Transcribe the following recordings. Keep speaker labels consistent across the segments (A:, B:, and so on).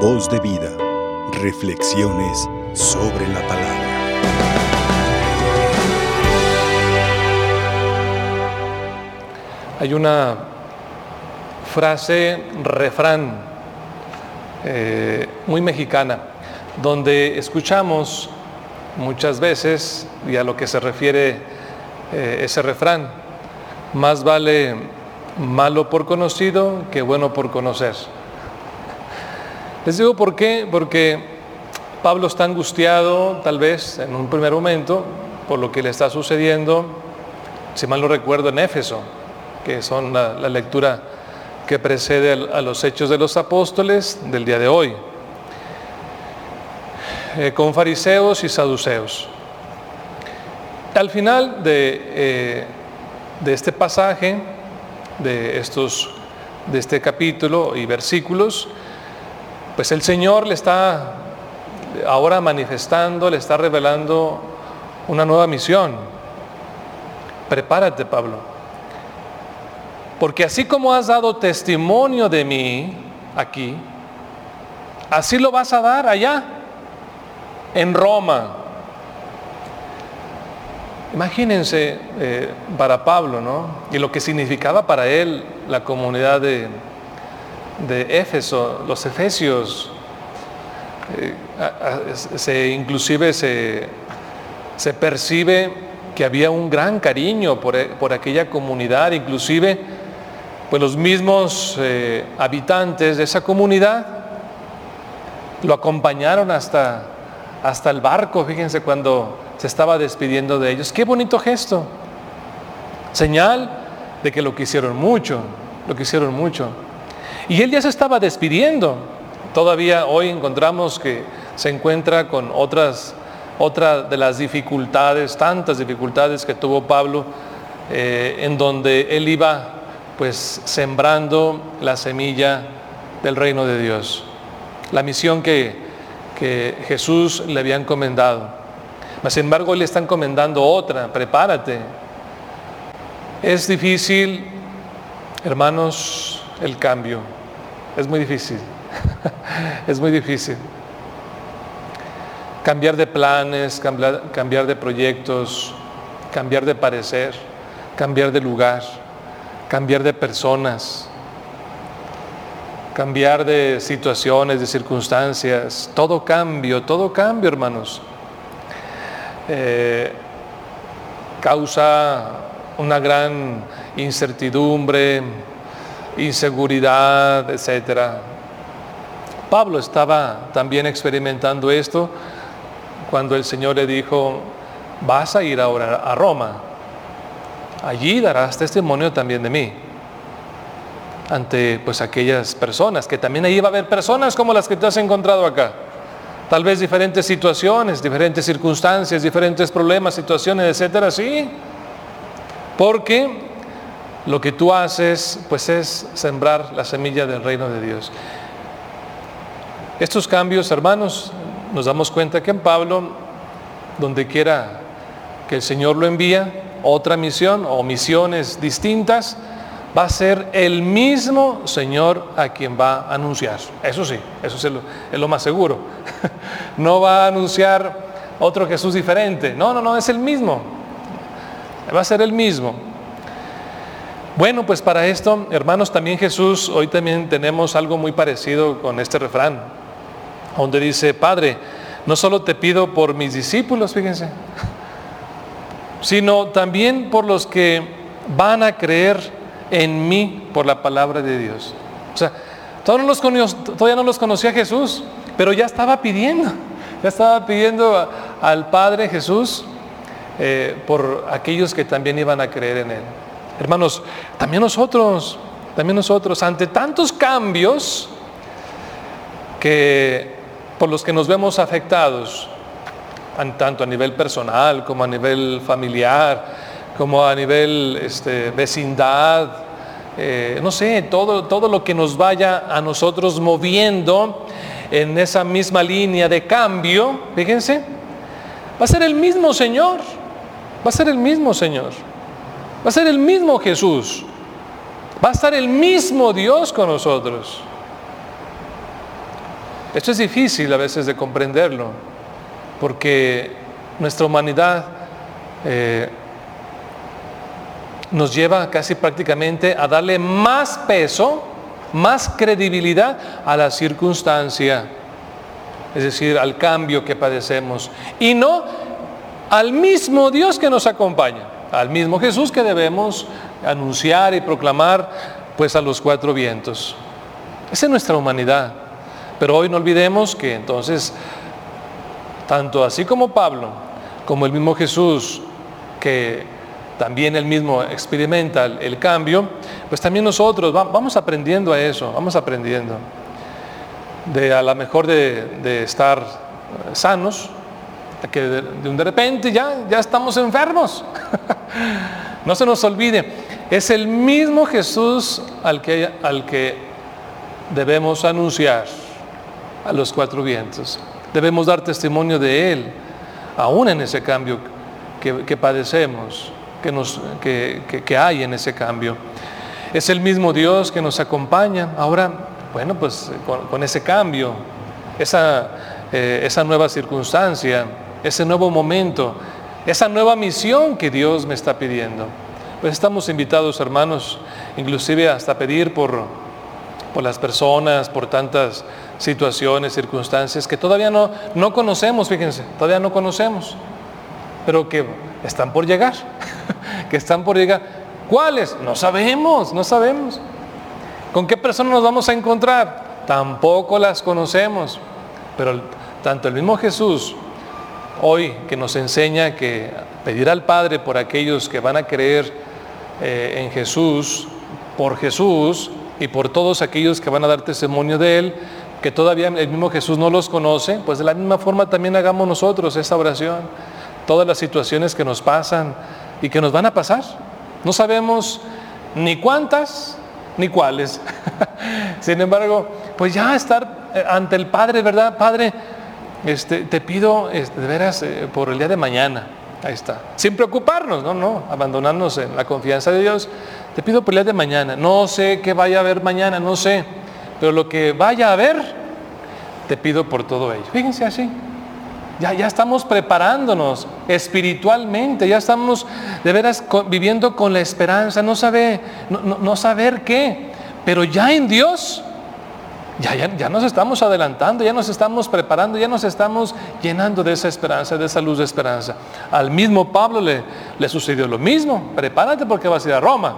A: Voz de vida. Reflexiones sobre la palabra.
B: Hay una frase, refrán, eh, muy mexicana, donde escuchamos muchas veces, y a lo que se refiere eh, ese refrán, más vale malo por conocido que bueno por conocer. Les digo por qué, porque Pablo está angustiado tal vez en un primer momento por lo que le está sucediendo, si mal no recuerdo, en Éfeso, que son la, lectura que precede a los hechos de los apóstoles del día de hoy, eh, con fariseos y saduceos. Al final de, eh, de este pasaje, de, estos, de este capítulo y versículos, pues el Señor le está ahora manifestando, le está revelando una nueva misión. Prepárate, Pablo. Porque así como has dado testimonio de mí aquí, así lo vas a dar allá, en Roma. Imagínense eh, para Pablo, ¿no? Y lo que significaba para él la comunidad de, de Éfeso, los efesios, eh, se, inclusive se, se, percibe que había un gran cariño por, por aquella comunidad, inclusive pues los mismos eh, habitantes de esa comunidad lo acompañaron hasta, hasta el barco, fíjense cuando se estaba despidiendo de ellos. Qué bonito gesto, señal de que lo quisieron mucho, lo quisieron mucho. Y él ya se estaba despidiendo. Todavía hoy encontramos que se encuentra con otras, otra de las dificultades, tantas dificultades que tuvo Pablo, eh, en donde él iba pues sembrando la semilla del reino de Dios. La misión que, que Jesús le había encomendado. Sin embargo, le está encomendando otra, prepárate. Es difícil, hermanos, el cambio. Es muy difícil. es muy difícil. Cambiar de planes, cambiar, de proyectos, cambiar de parecer, cambiar de lugar, cambiar de personas, cambiar de situaciones, de circunstancias. Todo cambio, todo cambio, hermanos. Eh, causa una gran incertidumbre, inseguridad, etcétera. Pablo estaba también experimentando esto cuando el Señor le dijo, vas a ir ahora a Roma, allí darás testimonio también de mí ante pues aquellas personas, que también ahí va a haber personas como las que te has encontrado acá. Tal vez diferentes situaciones, diferentes circunstancias, diferentes problemas, situaciones, etcétera, sí. Porque lo que tú haces pues es sembrar la semilla del reino de Dios. Estos cambios, hermanos, nos damos cuenta que en Pablo, donde quiera que el Señor lo envía, otra misión o misiones distintas, va a ser el mismo Señor a quien va a anunciar. Eso sí, eso es lo, más seguro. No va a anunciar otro Jesús diferente. No, no, no, es el mismo. Va a ser el mismo. Bueno, pues para esto, hermanos, también Jesús, hoy también tenemos algo muy parecido con este refrán, donde dice, Padre, no solo te pido por mis discípulos, fíjense, sino también por los que van a creer en mí por la palabra de Dios. O sea, todavía no los, conocía Jesús, pero ya estaba pidiendo, ya estaba pidiendo al Padre Jesús eh, por aquellos que también iban a creer en Él. Hermanos, también nosotros, también nosotros, ante tantos cambios que por los que nos vemos afectados, tanto a nivel personal como a nivel familiar, como a nivel este, vecindad, eh, no sé, todo, todo lo que nos vaya a nosotros moviendo en esa misma línea de cambio, fíjense, va a ser el mismo Señor, va a ser el mismo Señor. Va a ser el mismo Jesús. Va a estar el mismo Dios con nosotros. Esto es difícil a veces de comprenderlo, porque nuestra humanidad eh, nos lleva casi prácticamente a darle más peso, más credibilidad a la circunstancia, es decir, al cambio que padecemos, y no al mismo Dios que nos acompaña, al mismo Jesús que debemos anunciar y proclamar pues a los cuatro vientos. Esa es nuestra humanidad. Pero hoy no olvidemos que entonces, tanto así como Pablo, como el mismo Jesús, que también él mismo experimenta el cambio, pues también nosotros vamos aprendiendo a eso, vamos aprendiendo. De a lo mejor de, estar sanos, que de, de, repente ya, ya estamos enfermos. no se nos olvide, es el mismo Jesús al que, al que debemos anunciar a los cuatro vientos. Debemos dar testimonio de Él, aún en ese cambio que, padecemos, que, nos, que, hay en ese cambio. Es el mismo Dios que nos acompaña. Ahora, bueno, pues con, ese cambio, esa, eh, esa nueva circunstancia, ese nuevo momento, esa nueva misión que Dios me está pidiendo. Pues estamos invitados, hermanos, inclusive hasta pedir por, por las personas, por tantas situaciones, circunstancias que todavía no, no conocemos, fíjense, todavía no conocemos, pero que están por llegar, que están por llegar. ¿Cuáles? No sabemos, no sabemos. ¿Con qué personas nos vamos a encontrar? Tampoco las conocemos, pero tanto el mismo Jesús hoy que nos enseña que pedir al Padre por aquellos que van a creer eh, en Jesús, por Jesús y por todos aquellos que van a dar testimonio de Él, que todavía el mismo Jesús no los conoce, pues de la misma forma también hagamos nosotros esa oración. Todas las situaciones que nos pasan y que nos van a pasar. No sabemos ni cuántas ni cuáles. Sin embargo, pues ya estar eh, ante el Padre, ¿verdad? Padre, este, te pido de veras eh, por el día de mañana. Ahí está. Sin preocuparnos, no, no, abandonarnos en la confianza de Dios. Te pido por el día de mañana. No sé qué vaya a haber mañana, no sé. Pero lo que vaya a haber, te pido por todo ello. Fíjense así. Ya, ya estamos preparándonos espiritualmente, ya estamos de veras viviendo con la esperanza, no, sabe, no, saber qué, pero ya en Dios, ya, ya, nos estamos adelantando, ya nos estamos preparando, ya nos estamos llenando de esa esperanza, de esa luz de esperanza. Al mismo Pablo le, le sucedió lo mismo, prepárate porque vas a ir a Roma.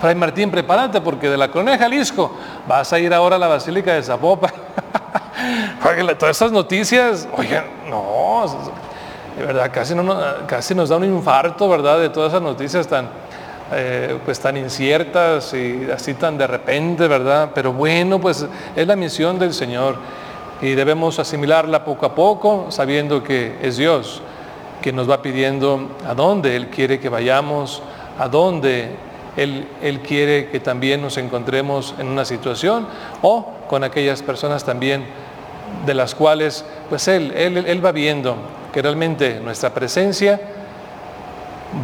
B: Fray Martín, prepárate porque de la Colonia de Jalisco vas a ir ahora a la Basílica de Zapopan. todas esas noticias, oigan, no, de verdad, casi, no, casi nos da un infarto, ¿verdad? De todas esas noticias tan, eh, pues tan inciertas y así tan de repente, ¿verdad? Pero bueno, pues es la misión del Señor y debemos asimilarla poco a poco, sabiendo que es Dios que nos va pidiendo a dónde Él quiere que vayamos, a dónde él, quiere que también nos encontremos en una situación o con aquellas personas también de las cuales pues él, él, él va viendo que realmente nuestra presencia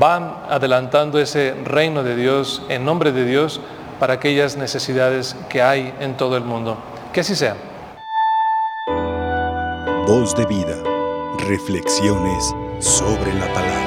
B: va adelantando ese reino de Dios en nombre de Dios para aquellas necesidades que hay en todo el mundo. Que así sea.
A: Voz de vida. Reflexiones sobre la palabra.